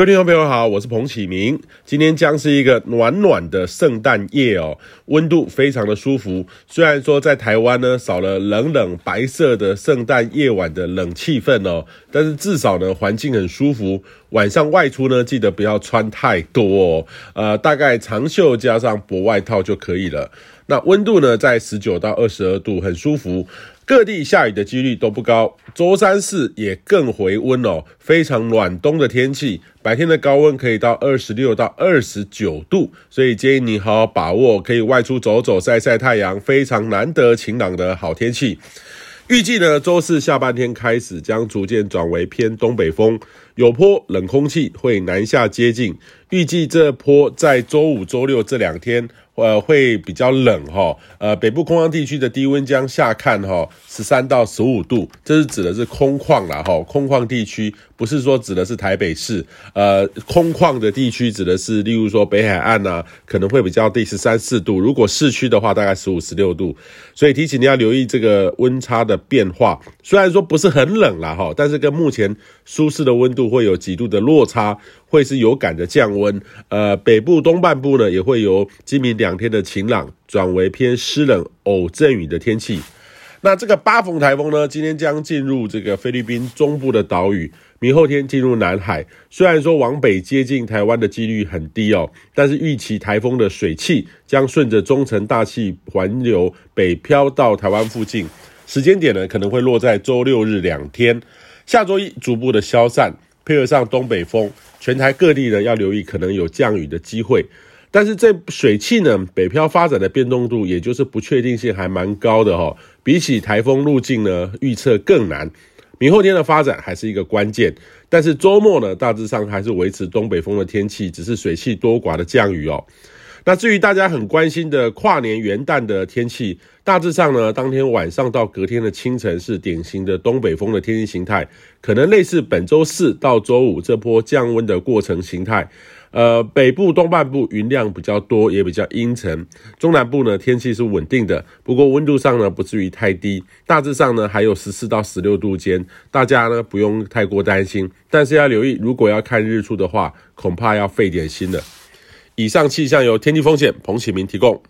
各位听众朋友好，我是彭启明。今天将是一个暖暖的圣诞夜哦，温度非常的舒服。虽然说在台湾呢少了冷冷白色的圣诞夜晚的冷气氛哦，但是至少呢环境很舒服。晚上外出呢记得不要穿太多哦，呃，大概长袖加上薄外套就可以了。那温度呢在十九到二十二度，很舒服。各地下雨的几率都不高，周三四也更回温哦，非常暖冬的天气，白天的高温可以到二十六到二十九度，所以建议你好好把握，可以外出走走、晒晒太阳，非常难得晴朗的好天气。预计呢，周四下半天开始将逐渐转为偏东北风，有波冷空气会南下接近，预计这波在周五、周六这两天。呃，会比较冷哈，呃，北部空旷地区的低温将下看哈，十三到十五度，这是指的是空旷了哈，空旷地区不是说指的是台北市，呃，空旷的地区指的是，例如说北海岸呐，可能会比较低，十三四度，如果市区的话，大概十五十六度，所以提醒你要留意这个温差的变化，虽然说不是很冷啦哈，但是跟目前舒适的温度会有几度的落差。会是有感的降温，呃，北部东半部呢也会由今明两天的晴朗转为偏湿冷偶阵雨的天气。那这个八逢台风呢，今天将进入这个菲律宾中部的岛屿，明后天进入南海。虽然说往北接近台湾的几率很低哦，但是预期台风的水汽将顺着中层大气环流北漂到台湾附近，时间点呢可能会落在周六日两天，下周一逐步的消散。配合上东北风，全台各地呢要留意可能有降雨的机会。但是这水汽呢，北漂发展的变动度，也就是不确定性还蛮高的哈。比起台风路径呢，预测更难。明后天的发展还是一个关键。但是周末呢，大致上还是维持东北风的天气，只是水汽多寡的降雨哦。那至于大家很关心的跨年元旦的天气，大致上呢，当天晚上到隔天的清晨是典型的东北风的天气形态，可能类似本周四到周五这波降温的过程形态。呃，北部东半部云量比较多，也比较阴沉；中南部呢，天气是稳定的，不过温度上呢不至于太低，大致上呢还有十四到十六度间，大家呢不用太过担心。但是要留意，如果要看日出的话，恐怕要费点心了。以上气象由天气风险彭启明提供。